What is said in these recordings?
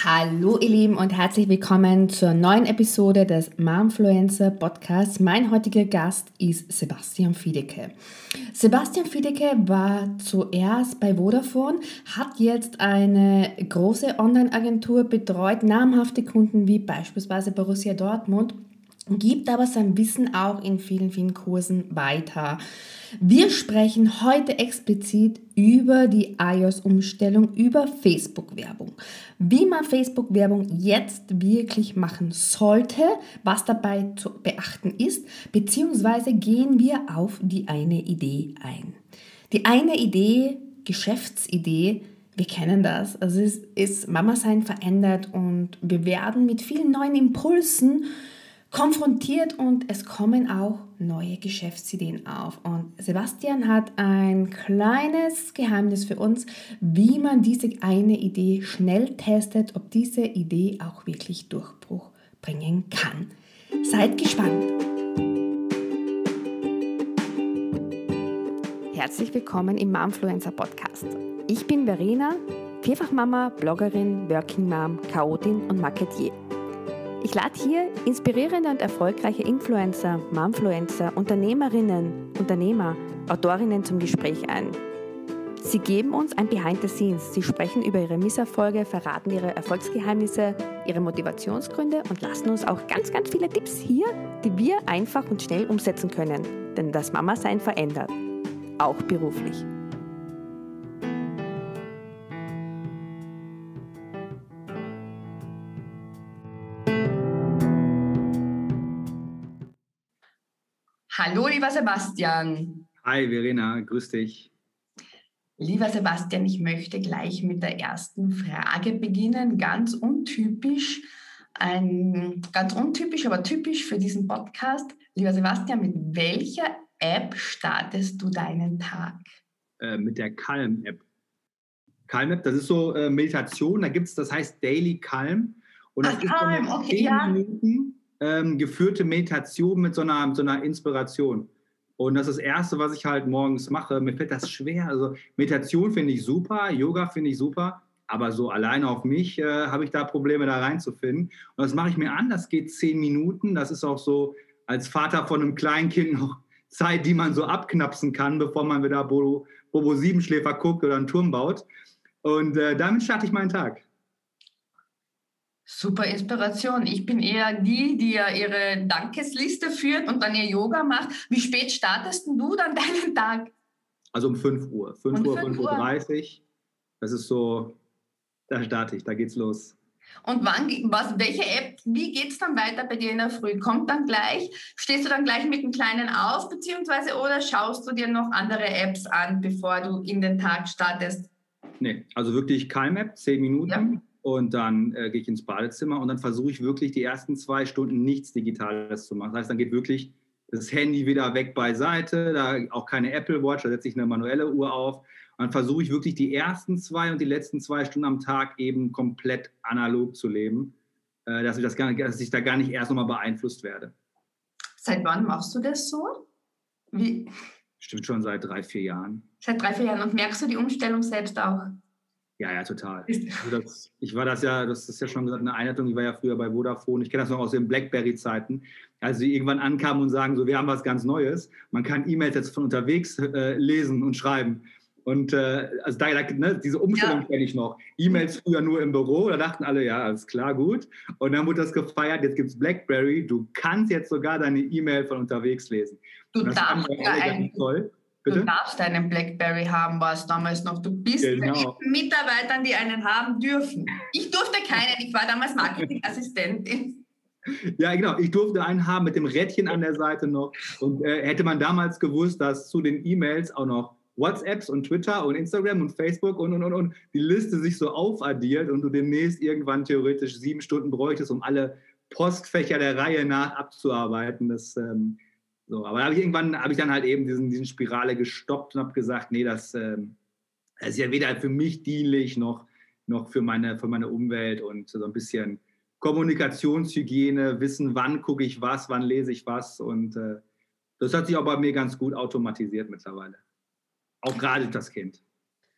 Hallo ihr Lieben und herzlich willkommen zur neuen Episode des Momfluencer Podcasts. Mein heutiger Gast ist Sebastian Fiedeke. Sebastian Fiedeke war zuerst bei Vodafone, hat jetzt eine große Online-Agentur betreut, namhafte Kunden wie beispielsweise Borussia Dortmund gibt aber sein Wissen auch in vielen, vielen Kursen weiter. Wir sprechen heute explizit über die iOS-Umstellung, über Facebook-Werbung. Wie man Facebook-Werbung jetzt wirklich machen sollte, was dabei zu beachten ist, beziehungsweise gehen wir auf die eine Idee ein. Die eine Idee, Geschäftsidee, wir kennen das. Also es ist Mama sein verändert und wir werden mit vielen neuen Impulsen konfrontiert und es kommen auch neue Geschäftsideen auf. Und Sebastian hat ein kleines Geheimnis für uns, wie man diese eine Idee schnell testet, ob diese Idee auch wirklich Durchbruch bringen kann. Seid gespannt! Herzlich willkommen im Momfluencer Podcast. Ich bin Verena, Vierfachmama, Bloggerin, Working Mom, Chaotin und Marketier. Ich lade hier inspirierende und erfolgreiche Influencer, Momfluencer, Unternehmerinnen, Unternehmer, Autorinnen zum Gespräch ein. Sie geben uns ein Behind the Scenes. Sie sprechen über ihre Misserfolge, verraten ihre Erfolgsgeheimnisse, ihre Motivationsgründe und lassen uns auch ganz, ganz viele Tipps hier, die wir einfach und schnell umsetzen können. Denn das Mama-Sein verändert. Auch beruflich. Hallo, lieber Sebastian. Hi, Verena, grüß dich. Lieber Sebastian, ich möchte gleich mit der ersten Frage beginnen. Ganz untypisch, ein, ganz untypisch, aber typisch für diesen Podcast. Lieber Sebastian, mit welcher App startest du deinen Tag? Äh, mit der Calm-App. Calm-App, das ist so äh, Meditation, da gibt es, das heißt Daily Calm. Und das Ach, ist Calm, okay, ja. Minuten ähm, geführte Meditation mit so einer, so einer Inspiration. Und das ist das Erste, was ich halt morgens mache. Mir fällt das schwer. Also Meditation finde ich super, Yoga finde ich super, aber so alleine auf mich äh, habe ich da Probleme, da reinzufinden. Und das mache ich mir an. Das geht zehn Minuten. Das ist auch so als Vater von einem Kleinkind noch Zeit, die man so abknapsen kann, bevor man wieder Bobo, Bobo Siebenschläfer guckt oder einen Turm baut. Und äh, damit starte ich meinen Tag. Super Inspiration. Ich bin eher die, die ja ihre Dankesliste führt und dann ihr Yoga macht. Wie spät startest du dann deinen Tag? Also um 5 Uhr. 5 um Uhr, 5 Uhr 30. Das ist so, da starte ich, da geht's los. Und wann, was, welche App, wie geht es dann weiter bei dir in der Früh? Kommt dann gleich, stehst du dann gleich mit dem Kleinen auf, beziehungsweise oder schaust du dir noch andere Apps an, bevor du in den Tag startest? Nee, also wirklich kein App, 10 Minuten. Ja und dann äh, gehe ich ins Badezimmer und dann versuche ich wirklich die ersten zwei Stunden nichts Digitales zu machen. Das heißt, dann geht wirklich das Handy wieder weg beiseite, da auch keine Apple Watch, da setze ich eine manuelle Uhr auf. Und dann versuche ich wirklich die ersten zwei und die letzten zwei Stunden am Tag eben komplett analog zu leben, äh, dass, ich das gar dass ich da gar nicht erst nochmal beeinflusst werde. Seit wann machst du das so? Wie? Stimmt schon seit drei, vier Jahren. Seit drei, vier Jahren. Und merkst du die Umstellung selbst auch? Ja, ja, total. Also das, ich war das ja, das ist ja schon gesagt, eine Einleitung, ich war ja früher bei Vodafone, ich kenne das noch aus den Blackberry-Zeiten, als sie irgendwann ankamen und sagen, so, wir haben was ganz Neues, man kann E-Mails jetzt von unterwegs äh, lesen und schreiben. Und äh, also da, ne, diese Umstellung ja. kenne ich noch. E-Mails früher nur im Büro, da dachten alle, ja, alles klar, gut. Und dann wurde das gefeiert, jetzt gibt es BlackBerry, du kannst jetzt sogar deine E-Mail von unterwegs lesen. Du darfst ja toll. Bitte? Du darfst einen Blackberry haben, war es damals noch. Du bist genau. mit Mitarbeitern, die einen haben dürfen. Ich durfte keinen, ich war damals Marketingassistentin. Ja, genau. Ich durfte einen haben mit dem Rädchen an der Seite noch. Und äh, hätte man damals gewusst, dass zu den E-Mails auch noch WhatsApps und Twitter und Instagram und Facebook und, und, und, und die Liste sich so aufaddiert und du demnächst irgendwann theoretisch sieben Stunden bräuchtest, um alle Postfächer der Reihe nach abzuarbeiten. Das ähm, so, aber hab ich irgendwann habe ich dann halt eben diesen, diesen Spirale gestoppt und habe gesagt, nee, das, ähm, das, ist ja weder für mich dienlich noch, noch für, meine, für meine Umwelt und so ein bisschen Kommunikationshygiene, wissen, wann gucke ich was, wann lese ich was und äh, das hat sich auch bei mir ganz gut automatisiert mittlerweile. Auch gerade das Kind.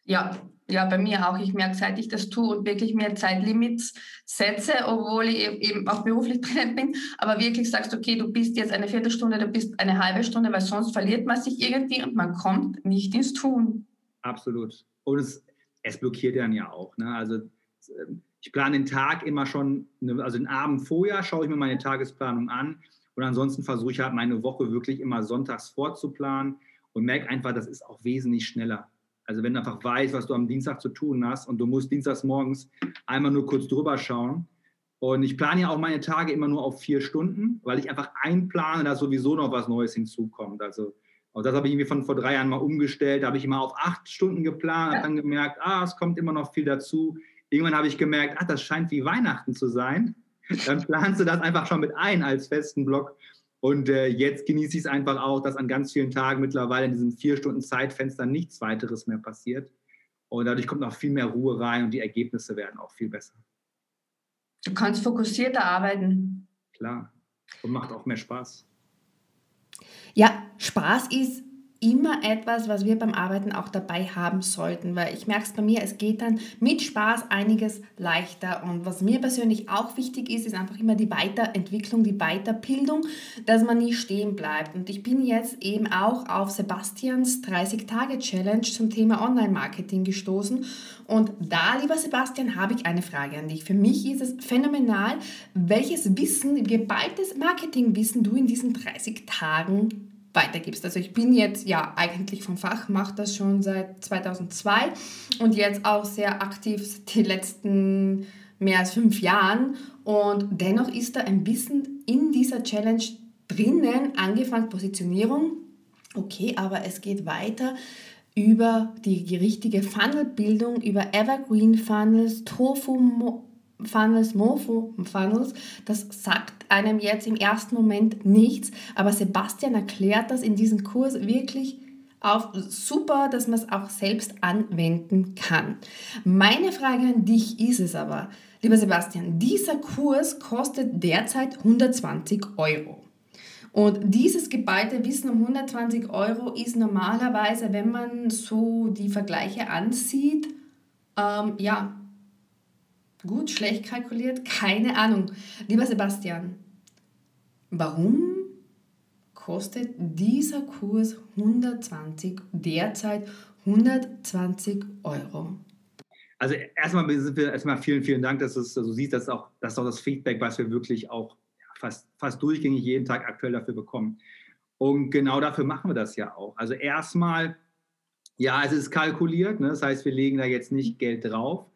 Ja, ja, bei mir auch. Ich merke, seit ich das tue und wirklich mehr Zeitlimits setze, obwohl ich eben auch beruflich drin bin, aber wirklich sagst, okay, du bist jetzt eine Viertelstunde, du bist eine halbe Stunde, weil sonst verliert man sich irgendwie und man kommt nicht ins Tun. Absolut. Und es, es blockiert dann ja auch. Ne? Also ich plane den Tag immer schon, also den Abend vorher schaue ich mir meine Tagesplanung an und ansonsten versuche ich halt meine Woche wirklich immer sonntags vorzuplanen und merke einfach, das ist auch wesentlich schneller. Also wenn du einfach weißt, was du am Dienstag zu tun hast und du musst dienstags morgens einmal nur kurz drüber schauen. Und ich plane ja auch meine Tage immer nur auf vier Stunden, weil ich einfach einplane, dass sowieso noch was Neues hinzukommt. Also auch das habe ich irgendwie von vor drei Jahren mal umgestellt. Da habe ich immer auf acht Stunden geplant, ja. habe dann gemerkt, ah, es kommt immer noch viel dazu. Irgendwann habe ich gemerkt, ach, das scheint wie Weihnachten zu sein. Dann planst du das einfach schon mit ein als festen Block. Und äh, jetzt genieße ich es einfach auch, dass an ganz vielen Tagen mittlerweile in diesem vier Stunden Zeitfenster nichts weiteres mehr passiert. Und dadurch kommt noch viel mehr Ruhe rein und die Ergebnisse werden auch viel besser. Du kannst fokussierter arbeiten. Klar. Und macht auch mehr Spaß. Ja, Spaß ist immer etwas, was wir beim Arbeiten auch dabei haben sollten, weil ich merke es bei mir, es geht dann mit Spaß einiges leichter. Und was mir persönlich auch wichtig ist, ist einfach immer die Weiterentwicklung, die Weiterbildung, dass man nie stehen bleibt. Und ich bin jetzt eben auch auf Sebastians 30-Tage-Challenge zum Thema Online-Marketing gestoßen. Und da, lieber Sebastian, habe ich eine Frage an dich. Für mich ist es phänomenal, welches Wissen, geballtes Marketingwissen du in diesen 30 Tagen weitergibst. Also ich bin jetzt ja eigentlich vom Fach, mache das schon seit 2002 und jetzt auch sehr aktiv die letzten mehr als fünf Jahren. Und dennoch ist da ein bisschen in dieser Challenge drinnen, angefangen Positionierung, okay, aber es geht weiter über die richtige Funnelbildung, über Evergreen Funnels, Tofu Funnels, Mofo Funnels, das sagt einem jetzt im ersten Moment nichts, aber Sebastian erklärt das in diesem Kurs wirklich auf super, dass man es auch selbst anwenden kann. Meine Frage an dich ist es aber, lieber Sebastian, dieser Kurs kostet derzeit 120 Euro. Und dieses geballte Wissen um 120 Euro ist normalerweise, wenn man so die Vergleiche ansieht, ähm, ja, Gut, schlecht kalkuliert? Keine Ahnung. Lieber Sebastian, warum kostet dieser Kurs 120, derzeit 120 Euro? Also erstmal erstmal vielen, vielen Dank, dass du also siehst, dass auch, das ist auch das Feedback, was wir wirklich auch fast, fast durchgängig jeden Tag aktuell dafür bekommen. Und genau dafür machen wir das ja auch. Also erstmal, ja, es ist kalkuliert, ne? das heißt, wir legen da jetzt nicht Geld drauf.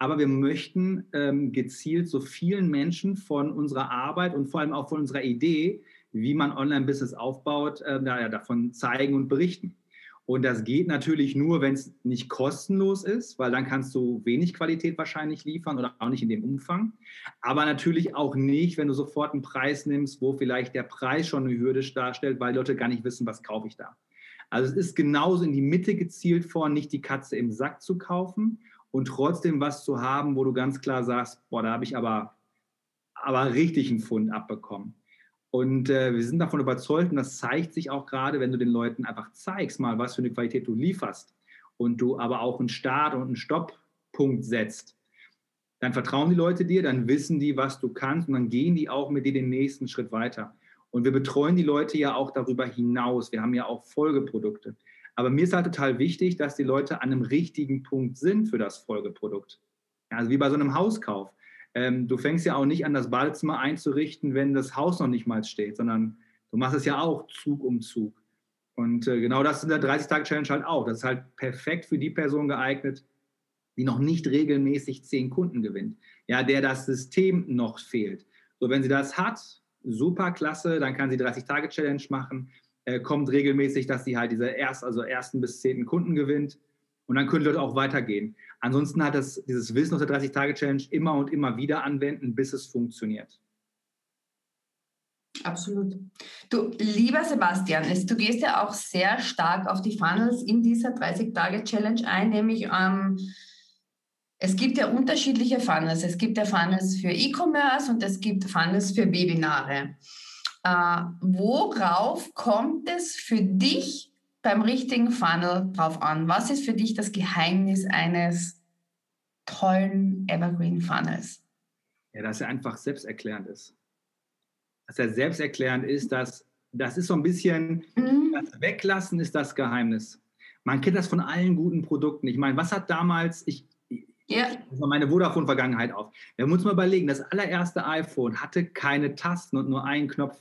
Aber wir möchten ähm, gezielt so vielen Menschen von unserer Arbeit und vor allem auch von unserer Idee, wie man Online-Business aufbaut, äh, da, davon zeigen und berichten. Und das geht natürlich nur, wenn es nicht kostenlos ist, weil dann kannst du wenig Qualität wahrscheinlich liefern oder auch nicht in dem Umfang. Aber natürlich auch nicht, wenn du sofort einen Preis nimmst, wo vielleicht der Preis schon eine Hürde darstellt, weil Leute gar nicht wissen, was kaufe ich da. Also es ist genauso in die Mitte gezielt vor, nicht die Katze im Sack zu kaufen und trotzdem was zu haben, wo du ganz klar sagst, boah, da habe ich aber, aber richtig einen Fund abbekommen. Und äh, wir sind davon überzeugt, und das zeigt sich auch gerade, wenn du den Leuten einfach zeigst, mal was für eine Qualität du lieferst und du aber auch einen Start- und einen Stopppunkt setzt, dann vertrauen die Leute dir, dann wissen die, was du kannst und dann gehen die auch mit dir den nächsten Schritt weiter. Und wir betreuen die Leute ja auch darüber hinaus. Wir haben ja auch Folgeprodukte. Aber mir ist halt total wichtig, dass die Leute an einem richtigen Punkt sind für das Folgeprodukt. Ja, also wie bei so einem Hauskauf. Ähm, du fängst ja auch nicht an, das Badezimmer einzurichten, wenn das Haus noch nicht mal steht, sondern du machst es ja auch Zug um Zug. Und äh, genau das ist in der 30-Tage-Challenge halt auch. Das ist halt perfekt für die Person geeignet, die noch nicht regelmäßig zehn Kunden gewinnt. Ja, der das System noch fehlt. So, wenn sie das hat, super klasse, dann kann sie 30-Tage-Challenge machen äh, kommt regelmäßig, dass sie halt diese erst, also ersten bis zehnten Kunden gewinnt. Und dann können Leute auch weitergehen. Ansonsten hat das, dieses Wissen aus der 30-Tage-Challenge immer und immer wieder anwenden, bis es funktioniert. Absolut. Du, lieber Sebastian, du gehst ja auch sehr stark auf die Funnels in dieser 30-Tage-Challenge ein, nämlich ähm, es gibt ja unterschiedliche Funnels. Es gibt ja Funnels für E-Commerce und es gibt Funnels für Webinare. Äh, worauf kommt es für dich beim richtigen Funnel drauf an. Was ist für dich das Geheimnis eines tollen Evergreen Funnels? Ja, dass er einfach selbsterklärend ist. Dass er selbsterklärend ist, dass das ist so ein bisschen, mhm. das Weglassen ist das Geheimnis. Man kennt das von allen guten Produkten. Ich meine, was hat damals, ich, ja. Also meine Vodafone-Vergangenheit auf. Haben uns mal überlegen, das allererste iPhone hatte keine Tasten und nur einen Knopf.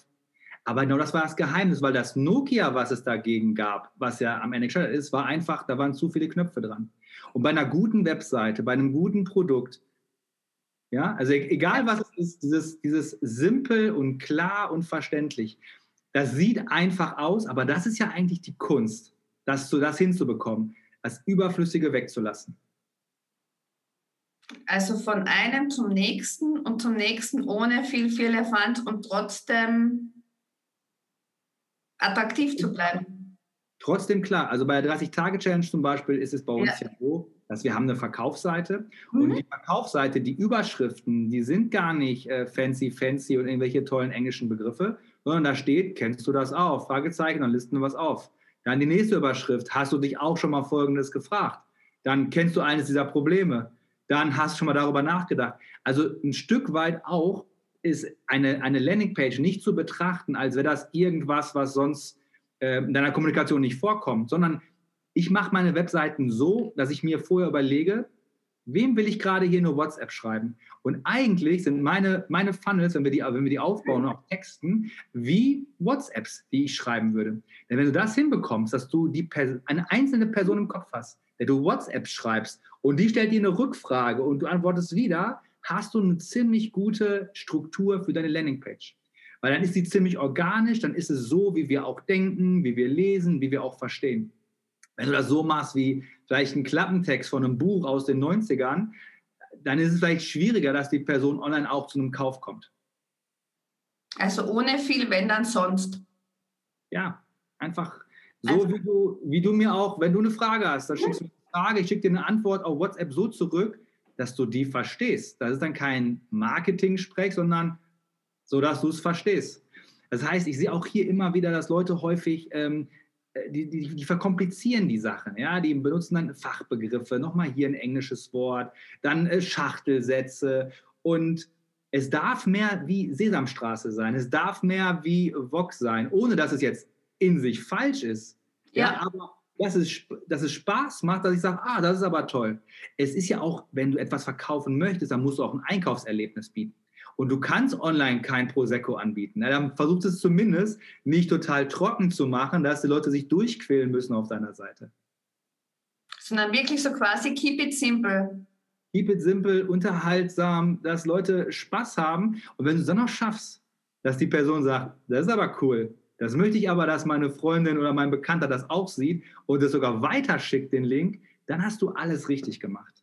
Aber genau das war das Geheimnis, weil das Nokia, was es dagegen gab, was ja am Ende gescheitert ist, war einfach, da waren zu viele Knöpfe dran. Und bei einer guten Webseite, bei einem guten Produkt, ja, also e-, egal was es ist, dieses, dieses simpel und klar und verständlich, das sieht einfach aus, aber das ist ja eigentlich die Kunst, das, das hinzubekommen, das Überflüssige wegzulassen. Also von einem zum nächsten und zum nächsten ohne viel, viel Elefant und trotzdem attraktiv zu bleiben. Trotzdem klar, also bei der 30-Tage-Challenge zum Beispiel ist es bei uns ja, ja so, dass wir haben eine Verkaufsseite mhm. und die Verkaufsseite, die Überschriften, die sind gar nicht äh, fancy, fancy und irgendwelche tollen englischen Begriffe, sondern da steht, kennst du das auch? Fragezeichen, dann listen wir was auf. Dann die nächste Überschrift, hast du dich auch schon mal Folgendes gefragt? Dann kennst du eines dieser Probleme dann hast du schon mal darüber nachgedacht. Also ein Stück weit auch ist eine, eine Landingpage nicht zu betrachten, als wäre das irgendwas, was sonst äh, in deiner Kommunikation nicht vorkommt, sondern ich mache meine Webseiten so, dass ich mir vorher überlege, wem will ich gerade hier nur WhatsApp schreiben? Und eigentlich sind meine, meine Funnels, wenn wir, die, wenn wir die aufbauen, auch Texten, wie WhatsApps, die ich schreiben würde. Denn wenn du das hinbekommst, dass du die eine einzelne Person im Kopf hast, der du WhatsApp schreibst und die stellt dir eine Rückfrage und du antwortest wieder, hast du eine ziemlich gute Struktur für deine Landingpage. Weil dann ist sie ziemlich organisch, dann ist es so, wie wir auch denken, wie wir lesen, wie wir auch verstehen. Wenn du das so machst wie vielleicht ein Klappentext von einem Buch aus den 90ern, dann ist es vielleicht schwieriger, dass die Person online auch zu einem Kauf kommt. Also ohne viel, wenn dann sonst. Ja, einfach so also, wie, du, wie du mir auch, wenn du eine Frage hast, dann schickst du mir eine Frage, ich schicke dir eine Antwort auf WhatsApp so zurück, dass du die verstehst. Das ist dann kein Marketing-Sprech, sondern so, dass du es verstehst. Das heißt, ich sehe auch hier immer wieder, dass Leute häufig, ähm, äh, die, die, die, verkomplizieren die Sachen. Ja? Die benutzen dann Fachbegriffe, nochmal hier ein englisches Wort, dann äh, Schachtelsätze und es darf mehr wie Sesamstraße sein, es darf mehr wie Vox sein, ohne dass es jetzt in sich falsch ist. Ja, ja aber dass es, dass es Spaß macht, dass ich sage, ah, das ist aber toll. Es ist ja auch, wenn du etwas verkaufen möchtest, dann musst du auch ein Einkaufserlebnis bieten. Und du kannst online kein Prosecco anbieten. Dann versucht es zumindest nicht total trocken zu machen, dass die Leute sich durchquälen müssen auf deiner Seite. Sondern wirklich so quasi keep it simple. Keep it simple, unterhaltsam, dass Leute Spaß haben. Und wenn du es dann noch schaffst, dass die Person sagt, das ist aber cool, das möchte ich aber, dass meine Freundin oder mein Bekannter das auch sieht und es sogar weiterschickt, den Link, dann hast du alles richtig gemacht.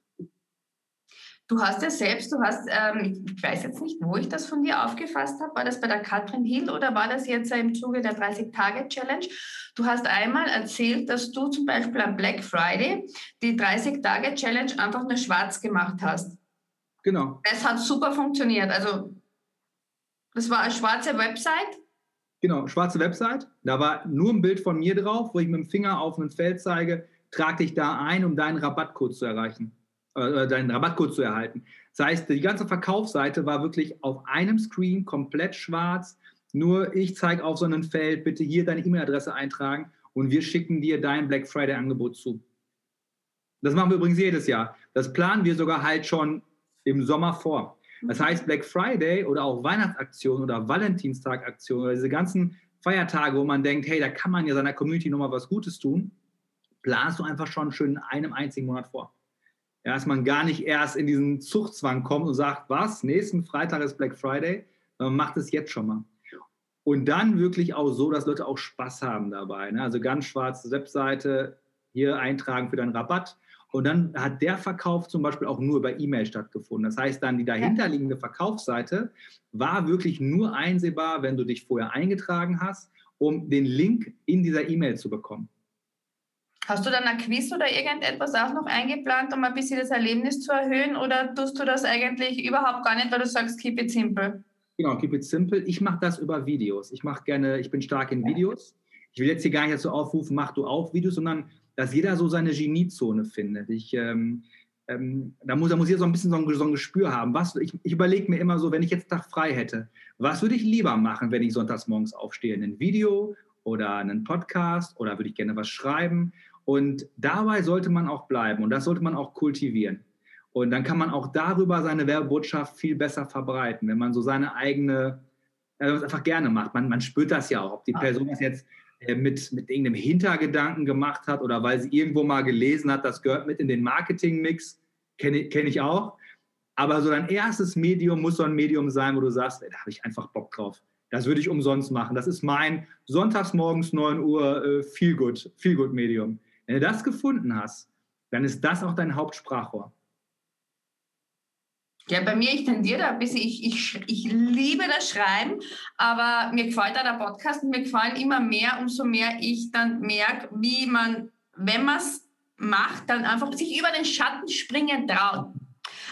Du hast ja selbst, du hast, ähm, ich weiß jetzt nicht, wo ich das von dir aufgefasst habe, war das bei der Katrin Hill oder war das jetzt im Zuge der 30-Tage-Challenge? Du hast einmal erzählt, dass du zum Beispiel am Black Friday die 30-Tage-Challenge einfach nur schwarz gemacht hast. Genau. Es hat super funktioniert. Also, das war eine schwarze Website Genau, schwarze Website. Da war nur ein Bild von mir drauf, wo ich mit dem Finger auf ein Feld zeige, trag dich da ein, um deinen Rabattcode zu erreichen, äh, deinen Rabattcode zu erhalten. Das heißt, die ganze Verkaufsseite war wirklich auf einem Screen komplett schwarz. Nur ich zeige auf so einem Feld, bitte hier deine E-Mail-Adresse eintragen und wir schicken dir dein Black Friday-Angebot zu. Das machen wir übrigens jedes Jahr. Das planen wir sogar halt schon im Sommer vor. Das heißt, Black Friday oder auch Weihnachtsaktionen oder Valentinstagaktionen oder diese ganzen Feiertage, wo man denkt, hey, da kann man ja seiner Community nochmal was Gutes tun, planst du einfach schon schön in einem einzigen Monat vor. Ja, dass man gar nicht erst in diesen Zuchtzwang kommt und sagt, was, nächsten Freitag ist Black Friday, sondern macht es jetzt schon mal. Und dann wirklich auch so, dass Leute auch Spaß haben dabei. Ne? Also ganz schwarze Webseite, hier eintragen für deinen Rabatt und dann hat der Verkauf zum Beispiel auch nur über E-Mail stattgefunden. Das heißt dann, die dahinterliegende Verkaufsseite war wirklich nur einsehbar, wenn du dich vorher eingetragen hast, um den Link in dieser E-Mail zu bekommen. Hast du dann ein Quiz oder irgendetwas auch noch eingeplant, um ein bisschen das Erlebnis zu erhöhen? Oder tust du das eigentlich überhaupt gar nicht, weil du sagst, keep it simple? Genau, keep it simple. Ich mache das über Videos. Ich mache gerne, ich bin stark in Videos. ich will jetzt hier gar nicht dazu aufrufen, mach du auch Videos, sondern dass jeder so seine Geniezone findet. Ich, ähm, ähm, da, muss, da muss jeder so ein bisschen so ein, so ein Gespür haben. Was, ich, ich überlege mir immer so, wenn ich jetzt Tag frei hätte, was würde ich lieber machen, wenn ich sonntags morgens aufstehe? Ein Video oder einen Podcast oder würde ich gerne was schreiben? Und dabei sollte man auch bleiben und das sollte man auch kultivieren. Und dann kann man auch darüber seine Werbebotschaft viel besser verbreiten, wenn man so seine eigene, also einfach gerne macht. Man, man spürt das ja auch, ob die Person das jetzt mit, mit irgendeinem Hintergedanken gemacht hat oder weil sie irgendwo mal gelesen hat, das gehört mit in den Marketingmix, kenne kenn ich auch. Aber so dein erstes Medium muss so ein Medium sein, wo du sagst, ey, da habe ich einfach Bock drauf. Das würde ich umsonst machen. Das ist mein sonntags 9 Uhr äh, Feel Good, Feel Good Medium. Wenn du das gefunden hast, dann ist das auch dein Hauptsprachrohr. Ja, bei mir, ich tendiere da ein bisschen, ich, ich, ich liebe das Schreiben, aber mir gefällt da der Podcast und mir gefallen immer mehr, umso mehr ich dann merke, wie man, wenn man es macht, dann einfach sich über den Schatten springen traut.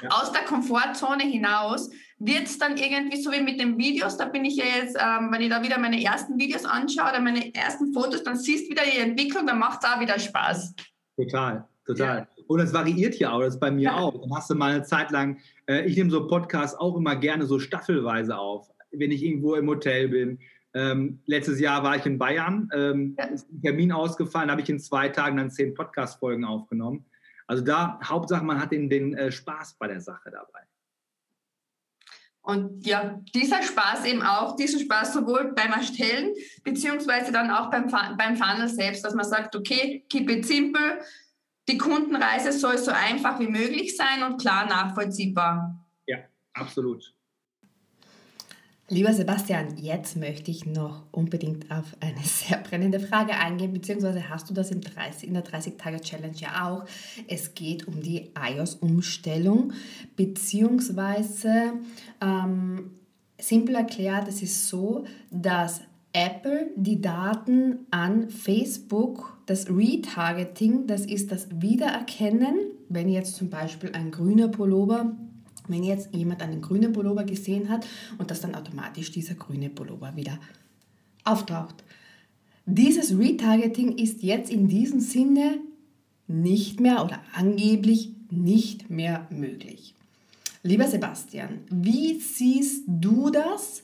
Ja. Aus der Komfortzone hinaus wird es dann irgendwie so wie mit den Videos, da bin ich ja jetzt, ähm, wenn ich da wieder meine ersten Videos anschaue oder meine ersten Fotos, dann siehst du wieder die Entwicklung, dann macht es auch wieder Spaß. Total, total. Ja. Und es variiert ja auch, das ist bei mir ja. auch. Dann hast du mal eine Zeit lang, äh, ich nehme so Podcasts auch immer gerne so staffelweise auf, wenn ich irgendwo im Hotel bin. Ähm, letztes Jahr war ich in Bayern, ähm, ja. ist ein Termin ausgefallen, habe ich in zwei Tagen dann zehn Podcast-Folgen aufgenommen. Also da, Hauptsache, man hat den, den äh, Spaß bei der Sache dabei. Und ja, dieser Spaß eben auch, diesen Spaß sowohl beim Erstellen, beziehungsweise dann auch beim, beim Funnel selbst, dass man sagt, okay, keep it simple, die Kundenreise soll so einfach wie möglich sein und klar nachvollziehbar. Ja, absolut. Lieber Sebastian, jetzt möchte ich noch unbedingt auf eine sehr brennende Frage eingehen, beziehungsweise hast du das in, 30, in der 30-Tage-Challenge ja auch. Es geht um die iOS-Umstellung, beziehungsweise ähm, simpel erklärt, es ist so, dass Apple die Daten an Facebook, das Retargeting, das ist das Wiedererkennen, wenn jetzt zum Beispiel ein grüner Pullover, wenn jetzt jemand einen grünen Pullover gesehen hat und dass dann automatisch dieser grüne Pullover wieder auftaucht. Dieses Retargeting ist jetzt in diesem Sinne nicht mehr oder angeblich nicht mehr möglich. Lieber Sebastian, wie siehst du das?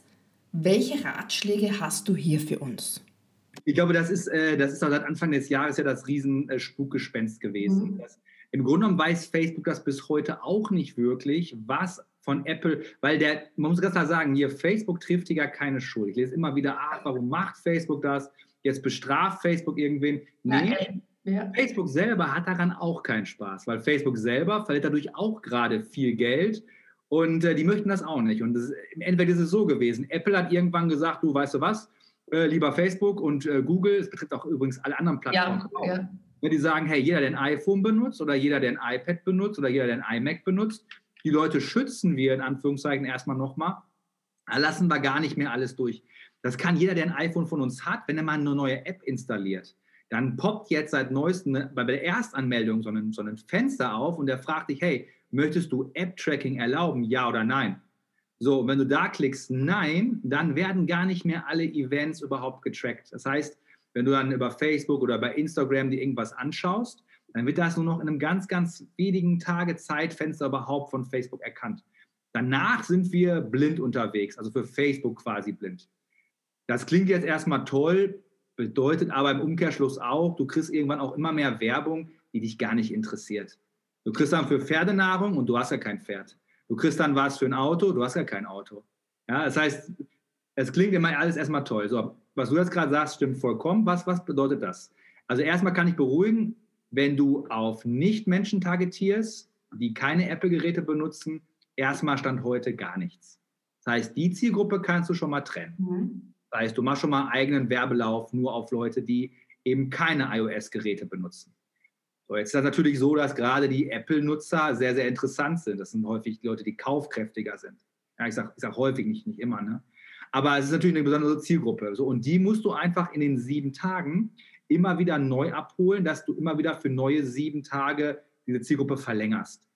Welche Ratschläge hast du hier für uns? Ich glaube, das ist, äh, das ist seit Anfang des Jahres ja das Riesenspukgespenst gewesen. Mhm. Das, Im Grunde genommen weiß Facebook das bis heute auch nicht wirklich, was von Apple, weil der, man muss ganz klar sagen, hier Facebook trifft gar keine Schuld. Ich lese immer wieder, ach, warum macht Facebook das? Jetzt bestraft Facebook irgendwen. Nee, ja. Facebook selber hat daran auch keinen Spaß, weil Facebook selber verliert dadurch auch gerade viel Geld und äh, die möchten das auch nicht. Und das, im Endeffekt ist es so gewesen. Apple hat irgendwann gesagt, du weißt du was, äh, lieber Facebook und äh, Google, es betrifft auch übrigens alle anderen Plattformen. Ja, ja. Wenn die sagen, hey, jeder, der ein iPhone benutzt oder jeder, der ein iPad benutzt oder jeder, der ein iMac benutzt, die Leute schützen wir in Anführungszeichen erstmal nochmal, da lassen wir gar nicht mehr alles durch. Das kann jeder, der ein iPhone von uns hat, wenn er mal eine neue App installiert. Dann poppt jetzt seit neuestem bei der Erstanmeldung so ein, so ein Fenster auf und der fragt dich, hey, möchtest du App-Tracking erlauben, ja oder nein? So, wenn du da klickst, nein, dann werden gar nicht mehr alle Events überhaupt getrackt. Das heißt, wenn du dann über Facebook oder bei Instagram dir irgendwas anschaust, dann wird das nur noch in einem ganz, ganz wenigen Tage Zeitfenster überhaupt von Facebook erkannt. Danach sind wir blind unterwegs, also für Facebook quasi blind. Das klingt jetzt erstmal toll, bedeutet aber im Umkehrschluss auch, du kriegst irgendwann auch immer mehr Werbung, die dich gar nicht interessiert. Du kriegst dann für Pferdenahrung und du hast ja kein Pferd. Du kriegst dann was für ein Auto, du hast ja kein Auto. Ja, das heißt, es klingt immer alles erstmal toll. So, was du jetzt gerade sagst, stimmt vollkommen. Was, was bedeutet das? Also erstmal kann ich beruhigen, wenn du auf Nicht-Menschen targetierst, die keine Apple-Geräte benutzen, erstmal stand heute gar nichts. Das heißt, die Zielgruppe kannst du schon mal trennen. Mhm. Das heißt, du machst schon mal einen eigenen Werbelauf nur auf Leute, die eben keine iOS-Geräte benutzen. So, jetzt ist das natürlich so, dass gerade die Apple-Nutzer sehr, sehr interessant sind. Das sind häufig die Leute, die kaufkräftiger sind. Ja, ich sage sag häufig, nicht, nicht immer. Ne? Aber es ist natürlich eine besondere Zielgruppe. So, und die musst du einfach in den sieben Tagen immer wieder neu abholen, dass du immer wieder für neue sieben Tage diese Zielgruppe verlängerst.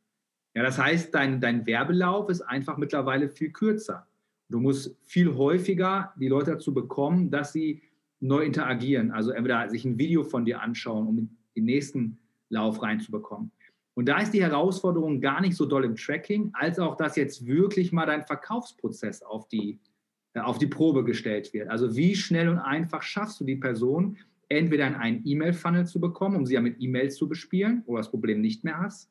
Ja, das heißt, dein, dein Werbelauf ist einfach mittlerweile viel kürzer. Du musst viel häufiger die Leute dazu bekommen, dass sie neu interagieren. Also entweder sich ein Video von dir anschauen, um den nächsten Lauf reinzubekommen. Und da ist die Herausforderung gar nicht so doll im Tracking, als auch, dass jetzt wirklich mal dein Verkaufsprozess auf die, äh, auf die Probe gestellt wird. Also wie schnell und einfach schaffst du die Person, entweder in einen E-Mail-Funnel zu bekommen, um sie ja mit E-Mails zu bespielen, wo du das Problem nicht mehr hast.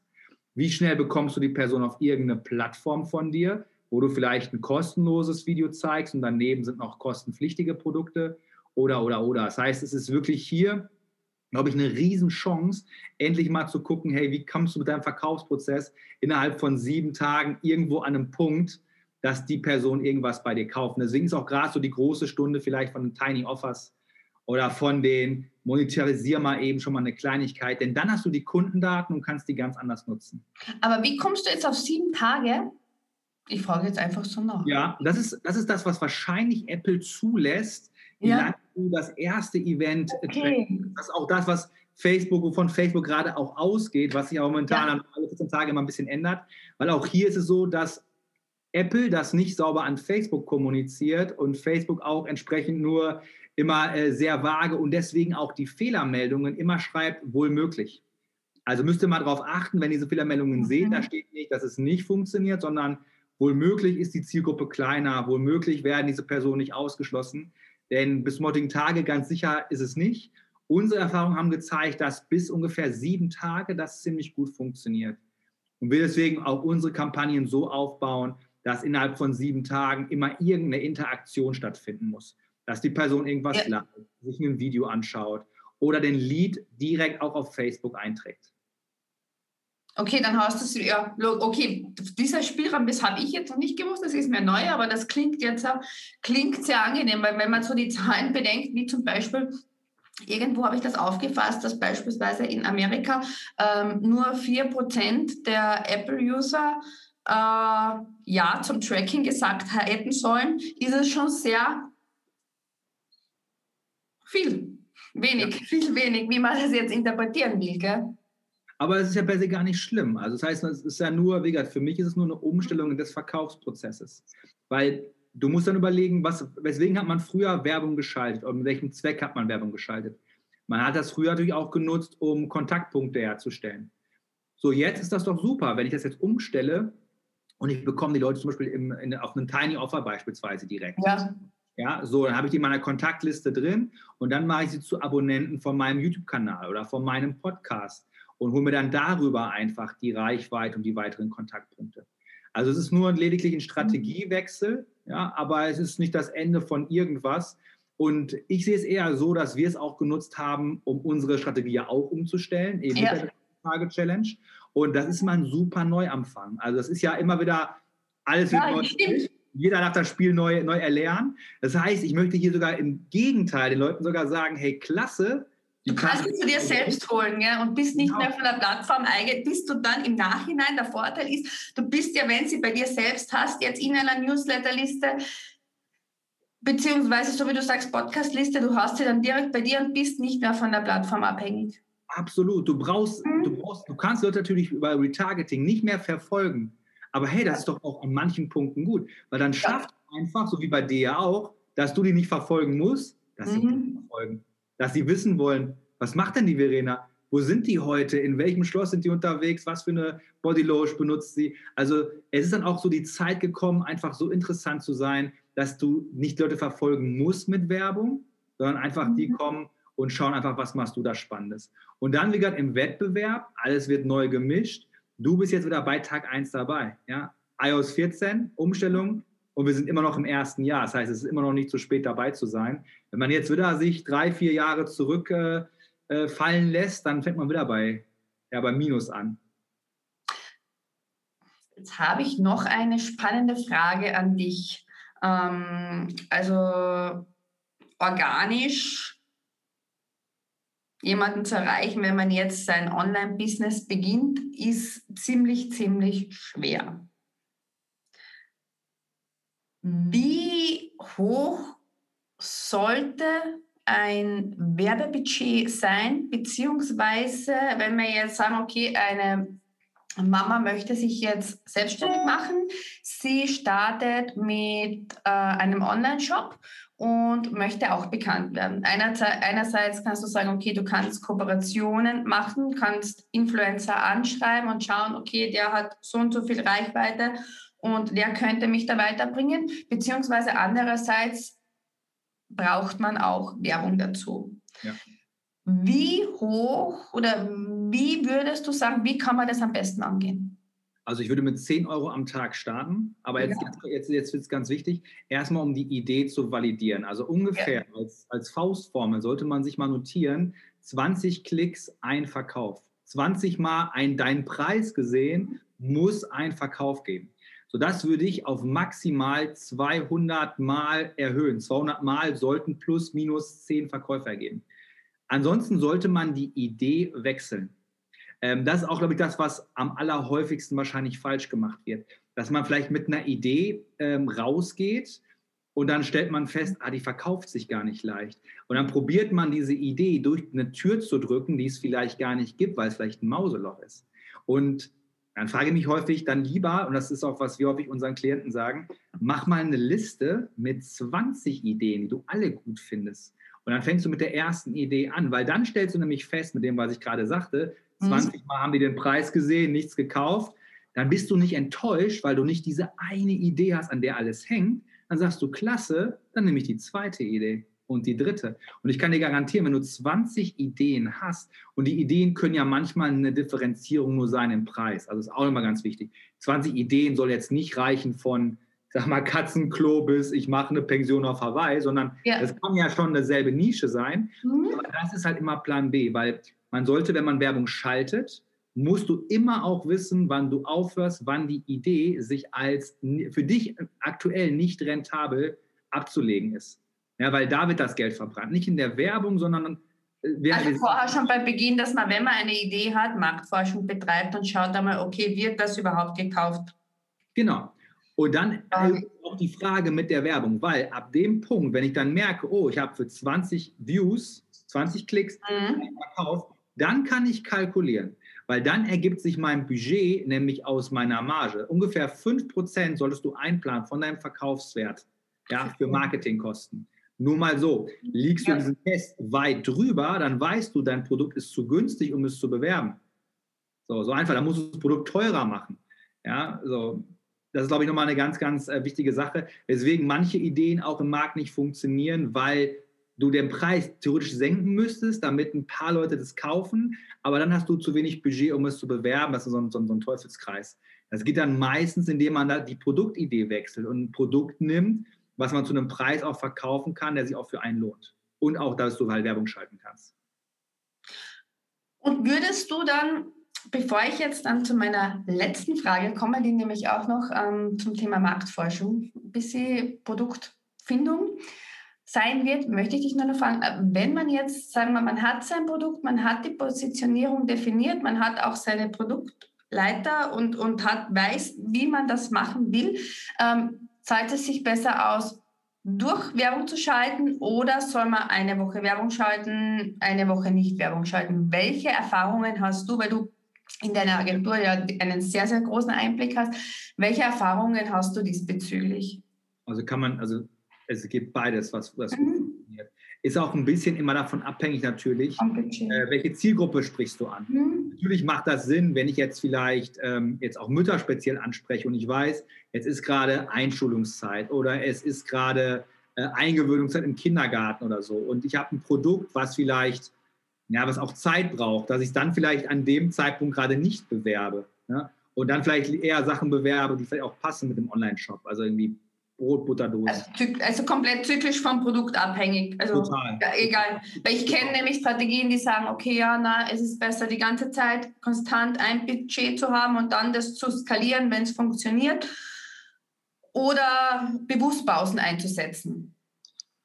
Wie schnell bekommst du die Person auf irgendeine Plattform von dir, wo du vielleicht ein kostenloses Video zeigst und daneben sind noch kostenpflichtige Produkte oder, oder, oder. Das heißt, es ist wirklich hier glaube ich, eine Riesenchance, endlich mal zu gucken, hey, wie kommst du mit deinem Verkaufsprozess innerhalb von sieben Tagen irgendwo an einem Punkt, dass die Person irgendwas bei dir kauft. Und deswegen ist auch gerade so die große Stunde vielleicht von den Tiny Offers oder von den monetarisier mal eben schon mal eine Kleinigkeit, denn dann hast du die Kundendaten und kannst die ganz anders nutzen. Aber wie kommst du jetzt auf sieben Tage? Ich frage jetzt einfach so nach. Ja, das ist, das ist das, was wahrscheinlich Apple zulässt, wie ja. lange du das erste Event okay. Das ist auch das, was Facebook, wovon Facebook gerade auch ausgeht, was sich auch momentan ja. alle 14 Tage immer ein bisschen ändert. Weil auch hier ist es so, dass Apple das nicht sauber an Facebook kommuniziert und Facebook auch entsprechend nur immer äh, sehr vage und deswegen auch die Fehlermeldungen immer schreibt, wohl möglich. Also müsst ihr mal darauf achten, wenn diese Fehlermeldungen mhm. seht, da steht nicht, dass es nicht funktioniert, sondern wohl möglich ist die Zielgruppe kleiner, wohl möglich werden diese Personen nicht ausgeschlossen. Denn bis morgigen Tage ganz sicher ist es nicht. Unsere Erfahrungen haben gezeigt, dass bis ungefähr sieben Tage das ziemlich gut funktioniert. Und wir deswegen auch unsere Kampagnen so aufbauen, dass innerhalb von sieben Tagen immer irgendeine Interaktion stattfinden muss. Dass die Person irgendwas ja. lernt, sich ein Video anschaut oder den Lead direkt auch auf Facebook einträgt. Okay, dann hast du es, ja, okay, dieser Spielraum, das habe ich jetzt noch nicht gewusst, das ist mir neu, aber das klingt jetzt klingt sehr angenehm, weil wenn man so die Zahlen bedenkt, wie zum Beispiel, irgendwo habe ich das aufgefasst, dass beispielsweise in Amerika ähm, nur 4% der Apple-User äh, Ja zum Tracking gesagt hätten sollen, ist es schon sehr viel, wenig, ja. viel wenig, wie man das jetzt interpretieren will, gell? Aber es ist ja per se gar nicht schlimm. Also das heißt, es ist ja nur, wie gesagt, für mich ist es nur eine Umstellung des Verkaufsprozesses. Weil du musst dann überlegen, was, weswegen hat man früher Werbung geschaltet und mit welchem Zweck hat man Werbung geschaltet. Man hat das früher natürlich auch genutzt, um Kontaktpunkte herzustellen. So, jetzt ist das doch super, wenn ich das jetzt umstelle und ich bekomme die Leute zum Beispiel im, in, auf einen Tiny Offer beispielsweise direkt. Ja. Ja, so, dann habe ich die in meiner Kontaktliste drin und dann mache ich sie zu Abonnenten von meinem YouTube-Kanal oder von meinem Podcast und hole mir dann darüber einfach die Reichweite und die weiteren Kontaktpunkte. Also es ist nur lediglich ein Strategiewechsel, ja, aber es ist nicht das Ende von irgendwas. Und ich sehe es eher so, dass wir es auch genutzt haben, um unsere Strategie ja auch umzustellen, eben ja. mit der Tage-Challenge. Und das ist mal ein super Neuanfang. Also das ist ja immer wieder, alles wird ja, neu. Jeder darf das Spiel neu, neu erlernen. Das heißt, ich möchte hier sogar im Gegenteil den Leuten sogar sagen, hey, klasse, Du kannst es zu dir selbst holen ja, und bist nicht genau. mehr von der Plattform eigen, bis du dann im Nachhinein, der Vorteil ist, du bist ja, wenn sie bei dir selbst hast, jetzt in einer Newsletterliste, beziehungsweise, so wie du sagst, Podcastliste, du hast sie dann direkt bei dir und bist nicht mehr von der Plattform abhängig. Absolut. Du brauchst, mhm. du brauchst, du kannst Leute natürlich über Retargeting nicht mehr verfolgen. Aber hey, das ist doch auch an manchen Punkten gut, weil dann schafft ja. einfach, so wie bei dir auch, dass du die nicht verfolgen musst, dass mhm. sie dich verfolgen dass sie wissen wollen, was macht denn die Verena? Wo sind die heute? In welchem Schloss sind die unterwegs? Was für eine Bodylotion benutzt sie? Also es ist dann auch so die Zeit gekommen, einfach so interessant zu sein, dass du nicht Leute verfolgen musst mit Werbung, sondern einfach mhm. die kommen und schauen einfach, was machst du da Spannendes. Und dann, wie gesagt, im Wettbewerb, alles wird neu gemischt. Du bist jetzt wieder bei Tag 1 dabei. Ja? iOS 14, Umstellung, und wir sind immer noch im ersten Jahr. Das heißt, es ist immer noch nicht zu spät dabei zu sein. Wenn man jetzt wieder sich drei, vier Jahre zurückfallen äh, äh, lässt, dann fängt man wieder bei, ja, bei Minus an. Jetzt habe ich noch eine spannende Frage an dich. Ähm, also organisch jemanden zu erreichen, wenn man jetzt sein Online-Business beginnt, ist ziemlich, ziemlich schwer. Wie hoch sollte ein Werbebudget sein, beziehungsweise wenn wir jetzt sagen, okay, eine Mama möchte sich jetzt selbstständig machen, sie startet mit äh, einem Online-Shop und möchte auch bekannt werden. Einerseits kannst du sagen, okay, du kannst Kooperationen machen, kannst Influencer anschreiben und schauen, okay, der hat so und so viel Reichweite und der könnte mich da weiterbringen. Beziehungsweise andererseits braucht man auch Werbung dazu. Ja. Wie hoch oder wie würdest du sagen, wie kann man das am besten angehen? Also ich würde mit 10 Euro am Tag starten, aber jetzt, ja. jetzt, jetzt wird es ganz wichtig, erstmal um die Idee zu validieren. Also ungefähr ja. als, als Faustformel sollte man sich mal notieren, 20 Klicks, ein Verkauf. 20 Mal ein Dein Preis gesehen, muss ein Verkauf geben. So, das würde ich auf maximal 200 Mal erhöhen. 200 Mal sollten plus minus 10 Verkäufe ergeben. Ansonsten sollte man die Idee wechseln. Ähm, das ist auch, glaube ich, das, was am allerhäufigsten wahrscheinlich falsch gemacht wird. Dass man vielleicht mit einer Idee ähm, rausgeht und dann stellt man fest, ah, die verkauft sich gar nicht leicht. Und dann probiert man diese Idee durch eine Tür zu drücken, die es vielleicht gar nicht gibt, weil es vielleicht ein Mauseloch ist. Und dann frage ich mich häufig dann lieber, und das ist auch, was wir häufig unseren Klienten sagen, mach mal eine Liste mit 20 Ideen, die du alle gut findest. Und dann fängst du mit der ersten Idee an, weil dann stellst du nämlich fest, mit dem, was ich gerade sagte, 20 mhm. Mal haben die den Preis gesehen, nichts gekauft. Dann bist du nicht enttäuscht, weil du nicht diese eine Idee hast, an der alles hängt. Dann sagst du, klasse, dann nehme ich die zweite Idee und die dritte. Und ich kann dir garantieren, wenn du 20 Ideen hast, und die Ideen können ja manchmal eine Differenzierung nur sein im Preis, also ist auch immer ganz wichtig. 20 Ideen soll jetzt nicht reichen von, sag mal, Katzenklo bis ich mache eine Pension auf Hawaii, sondern ja. das kann ja schon dasselbe Nische sein. Mhm. Aber das ist halt immer Plan B, weil man sollte, wenn man Werbung schaltet, musst du immer auch wissen, wann du aufhörst, wann die Idee sich als für dich aktuell nicht rentabel abzulegen ist. Ja, weil da wird das Geld verbrannt. Nicht in der Werbung, sondern äh, also vorher schon bei Beginn, dass man, wenn man eine Idee hat, Marktforschung betreibt und schaut einmal, okay, wird das überhaupt gekauft? Genau. Und dann okay. auch die Frage mit der Werbung, weil ab dem Punkt, wenn ich dann merke, oh, ich habe für 20 Views, 20 Klicks mhm. verkauft, dann kann ich kalkulieren, weil dann ergibt sich mein Budget nämlich aus meiner Marge. Ungefähr 5% solltest du einplanen von deinem Verkaufswert ja, für Marketingkosten. Nur mal so, liegst du diesen Test weit drüber, dann weißt du, dein Produkt ist zu günstig, um es zu bewerben. So, so einfach, dann musst du das Produkt teurer machen. Ja, so, das ist, glaube ich, nochmal eine ganz, ganz äh, wichtige Sache, weswegen manche Ideen auch im Markt nicht funktionieren, weil du den Preis theoretisch senken müsstest, damit ein paar Leute das kaufen, aber dann hast du zu wenig Budget, um es zu bewerben. Das ist so ein, so ein, so ein Teufelskreis. Das geht dann meistens, indem man da die Produktidee wechselt und ein Produkt nimmt, was man zu einem Preis auch verkaufen kann, der sich auch für einen lohnt. Und auch, dass du halt Werbung schalten kannst. Und würdest du dann, bevor ich jetzt dann zu meiner letzten Frage komme, die nämlich auch noch ähm, zum Thema Marktforschung, ein bisschen Produktfindung sein wird, möchte ich dich nur noch fragen, äh, wenn man jetzt, sagen wir, man hat sein Produkt, man hat die Positionierung definiert, man hat auch seine Produktleiter und, und hat, weiß, wie man das machen will, ähm, zahlt es sich besser aus, durch Werbung zu schalten oder soll man eine Woche Werbung schalten, eine Woche nicht Werbung schalten? Welche Erfahrungen hast du, weil du in deiner Agentur ja einen sehr, sehr großen Einblick hast, welche Erfahrungen hast du diesbezüglich? Also kann man, also es gibt beides, was, was mhm. funktioniert. Ist auch ein bisschen immer davon abhängig natürlich, äh, welche Zielgruppe sprichst du an. Mhm. Natürlich macht das Sinn, wenn ich jetzt vielleicht ähm, jetzt auch Mütter speziell anspreche und ich weiß, jetzt ist gerade Einschulungszeit oder es ist gerade äh, Eingewöhnungszeit im Kindergarten oder so und ich habe ein Produkt, was vielleicht, ja, was auch Zeit braucht, dass ich dann vielleicht an dem Zeitpunkt gerade nicht bewerbe. Ne? Und dann vielleicht eher Sachen bewerbe, die vielleicht auch passen mit dem Online-Shop. Also irgendwie Brotbutterdose. Also, also, komplett zyklisch vom Produkt abhängig. Also Total. Egal. Weil ich kenne nämlich Strategien, die sagen, okay, ja, na, es ist besser, die ganze Zeit konstant ein Budget zu haben und dann das zu skalieren, wenn es funktioniert. Oder bewusst Pausen einzusetzen.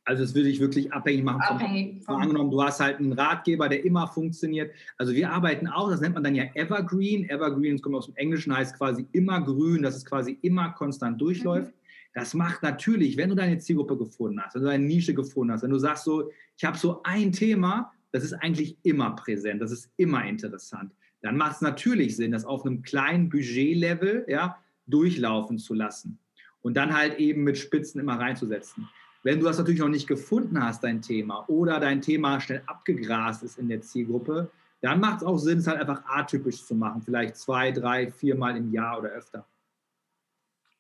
Also es würde ich wirklich abhängig machen. Abhängig von, angenommen, du hast halt einen Ratgeber, der immer funktioniert. Also wir arbeiten auch, das nennt man dann ja Evergreen. Evergreen, das kommt aus dem Englischen, heißt quasi immer grün, dass es quasi immer konstant durchläuft. Mhm. Das macht natürlich, wenn du deine Zielgruppe gefunden hast, wenn du deine Nische gefunden hast, wenn du sagst so, ich habe so ein Thema, das ist eigentlich immer präsent, das ist immer interessant, dann macht es natürlich Sinn, das auf einem kleinen Budgetlevel ja, durchlaufen zu lassen und dann halt eben mit Spitzen immer reinzusetzen. Wenn du das natürlich noch nicht gefunden hast, dein Thema, oder dein Thema schnell abgegrast ist in der Zielgruppe, dann macht es auch Sinn, es halt einfach atypisch zu machen, vielleicht zwei, drei, viermal im Jahr oder öfter.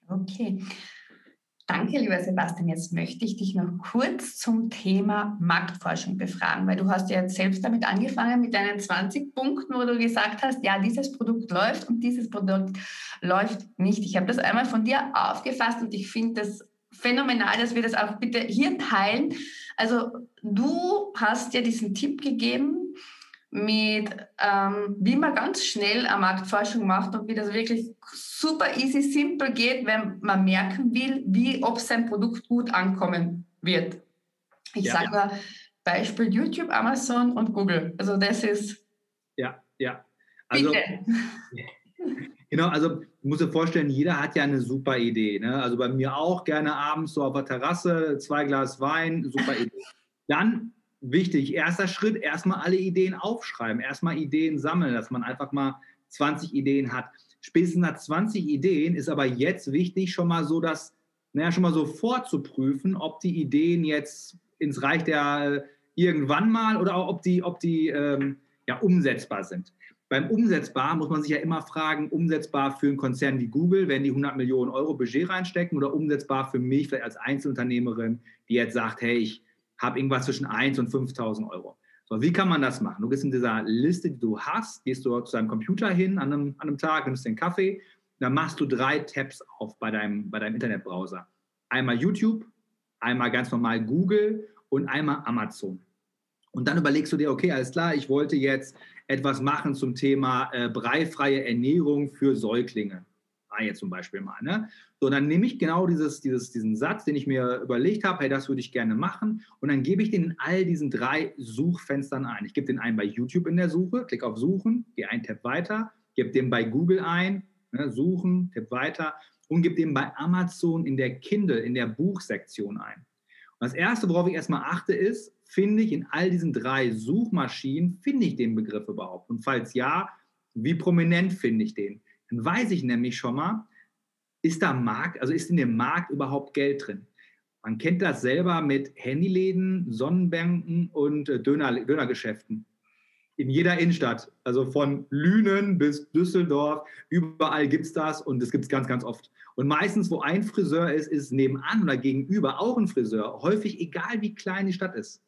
Okay. Danke, lieber Sebastian. Jetzt möchte ich dich noch kurz zum Thema Marktforschung befragen, weil du hast ja jetzt selbst damit angefangen mit deinen 20 Punkten, wo du gesagt hast, ja, dieses Produkt läuft und dieses Produkt läuft nicht. Ich habe das einmal von dir aufgefasst und ich finde das phänomenal, dass wir das auch bitte hier teilen. Also du hast ja diesen Tipp gegeben, mit, ähm, wie man ganz schnell eine Marktforschung macht und wie das wirklich super easy, simpel geht, wenn man merken will, wie, ob sein Produkt gut ankommen wird. Ich ja, sage ja. Beispiel YouTube, Amazon und Google. Also das ist. Ja, ja. Also, genau, also du musst dir vorstellen, jeder hat ja eine super Idee. Ne? Also bei mir auch gerne abends so auf der Terrasse, zwei Glas Wein, super Idee. Dann wichtig, erster Schritt, erstmal alle Ideen aufschreiben, erstmal Ideen sammeln, dass man einfach mal 20 Ideen hat. Spätestens nach 20 Ideen ist aber jetzt wichtig, schon mal so das, naja, schon mal so vorzuprüfen, ob die Ideen jetzt ins Reich der irgendwann mal oder auch ob die, ob die ähm, ja, umsetzbar sind. Beim umsetzbar muss man sich ja immer fragen, umsetzbar für einen Konzern wie Google, wenn die 100 Millionen Euro Budget reinstecken oder umsetzbar für mich vielleicht als Einzelunternehmerin, die jetzt sagt, hey, ich habe irgendwas zwischen 1 und 5.000 Euro. So, wie kann man das machen? Du gehst in dieser Liste, die du hast, gehst du zu deinem Computer hin an einem, an einem Tag, nimmst den Kaffee, dann machst du drei Tabs auf bei deinem, bei deinem Internetbrowser. Einmal YouTube, einmal ganz normal Google und einmal Amazon. Und dann überlegst du dir, okay, alles klar, ich wollte jetzt etwas machen zum Thema äh, breifreie Ernährung für Säuglinge. Reihe zum Beispiel mal. Ne? So, dann nehme ich genau dieses, dieses, diesen Satz, den ich mir überlegt habe, hey, das würde ich gerne machen. Und dann gebe ich den in all diesen drei Suchfenstern ein. Ich gebe den einen bei YouTube in der Suche, klicke auf Suchen, gehe einen Tab weiter, gebe den bei Google ein, ne, Suchen, Tab weiter und gebe den bei Amazon in der Kindle, in der Buchsektion ein. Und das Erste, worauf ich erstmal achte, ist, finde ich in all diesen drei Suchmaschinen, finde ich den Begriff überhaupt? Und falls ja, wie prominent finde ich den? Dann weiß ich nämlich schon mal, ist da Markt, also ist in dem Markt überhaupt Geld drin? Man kennt das selber mit Handyläden, Sonnenbänken und äh, Döner, Dönergeschäften. In jeder Innenstadt, also von Lünen bis Düsseldorf, überall gibt es das und das gibt es ganz, ganz oft. Und meistens, wo ein Friseur ist, ist nebenan oder gegenüber auch ein Friseur. Häufig egal, wie klein die Stadt ist.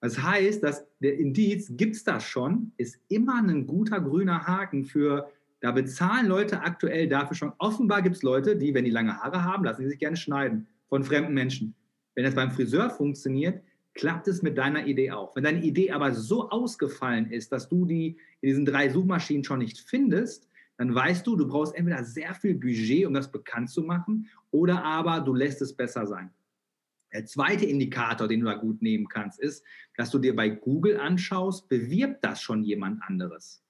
Das heißt, dass der Indiz, gibt es das schon, ist immer ein guter grüner Haken für da bezahlen Leute aktuell dafür schon. Offenbar gibt es Leute, die, wenn die lange Haare haben, lassen sie sich gerne schneiden von fremden Menschen. Wenn das beim Friseur funktioniert, klappt es mit deiner Idee auch. Wenn deine Idee aber so ausgefallen ist, dass du die in diesen drei Suchmaschinen schon nicht findest, dann weißt du, du brauchst entweder sehr viel Budget, um das bekannt zu machen, oder aber du lässt es besser sein. Der zweite Indikator, den du da gut nehmen kannst, ist, dass du dir bei Google anschaust, bewirbt das schon jemand anderes?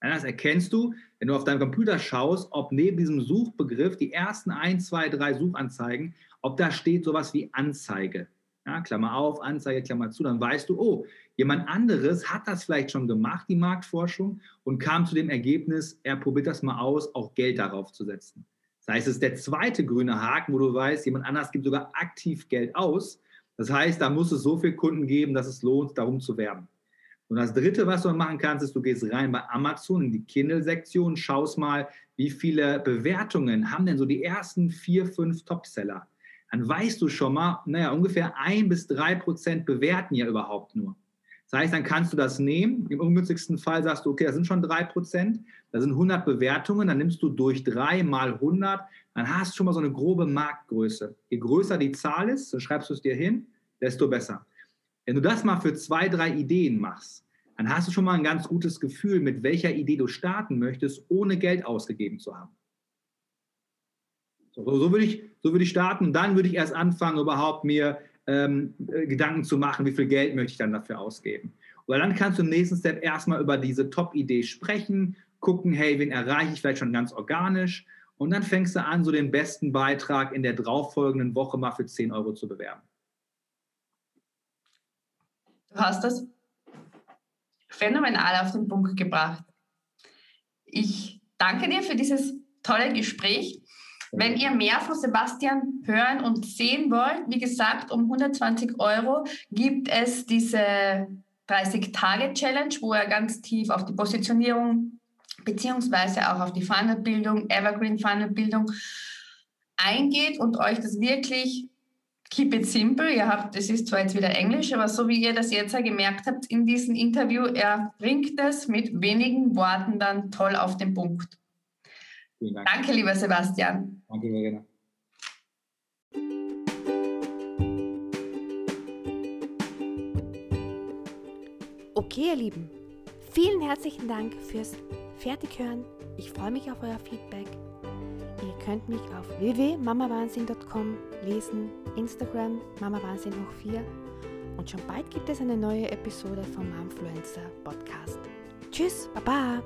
Das erkennst du, wenn du auf deinem Computer schaust, ob neben diesem Suchbegriff die ersten ein, zwei, drei Suchanzeigen, ob da steht sowas wie Anzeige. Ja, Klammer auf, Anzeige, Klammer zu, dann weißt du, oh, jemand anderes hat das vielleicht schon gemacht, die Marktforschung, und kam zu dem Ergebnis, er probiert das mal aus, auch Geld darauf zu setzen. Das heißt, es ist der zweite grüne Haken, wo du weißt, jemand anders gibt sogar aktiv Geld aus. Das heißt, da muss es so viele Kunden geben, dass es lohnt, darum zu werben. Und das Dritte, was du machen kannst, ist, du gehst rein bei Amazon in die Kindle-Sektion, schaust mal, wie viele Bewertungen haben denn so die ersten vier, fünf Topseller. Dann weißt du schon mal, naja, ungefähr ein bis drei Prozent bewerten ja überhaupt nur. Das heißt, dann kannst du das nehmen. Im ungünstigsten Fall sagst du, okay, das sind schon drei Prozent, da sind 100 Bewertungen, dann nimmst du durch drei mal 100, dann hast du schon mal so eine grobe Marktgröße. Je größer die Zahl ist, dann schreibst du es dir hin, desto besser. Wenn du das mal für zwei, drei Ideen machst, dann hast du schon mal ein ganz gutes Gefühl, mit welcher Idee du starten möchtest, ohne Geld ausgegeben zu haben. So, so würde ich, so würde ich starten und dann würde ich erst anfangen, überhaupt mir ähm, äh, Gedanken zu machen, wie viel Geld möchte ich dann dafür ausgeben. Weil dann kannst du im nächsten Step erstmal über diese Top-Idee sprechen, gucken, hey, wen erreiche ich vielleicht schon ganz organisch und dann fängst du an, so den besten Beitrag in der darauffolgenden Woche mal für 10 Euro zu bewerben. Du hast das phänomenal auf den Punkt gebracht. Ich danke dir für dieses tolle Gespräch. Wenn ihr mehr von Sebastian hören und sehen wollt, wie gesagt, um 120 Euro gibt es diese 30-Tage-Challenge, wo er ganz tief auf die Positionierung beziehungsweise auch auf die Funnelbildung, Evergreen Funnelbildung eingeht und euch das wirklich keep it simple. Ihr habt, es ist zwar jetzt wieder Englisch, aber so wie ihr das jetzt gemerkt habt in diesem Interview, er bringt es mit wenigen Worten dann toll auf den Punkt. Dank. Danke, lieber Sebastian. Danke, Verena. Okay, ihr Lieben, vielen herzlichen Dank fürs Fertighören. Ich freue mich auf euer Feedback. Könnt mich auf www.mamawahnsinn.com lesen, Instagram mamawahnsinn hoch 4 und schon bald gibt es eine neue Episode vom Momfluencer Podcast. Tschüss, baba!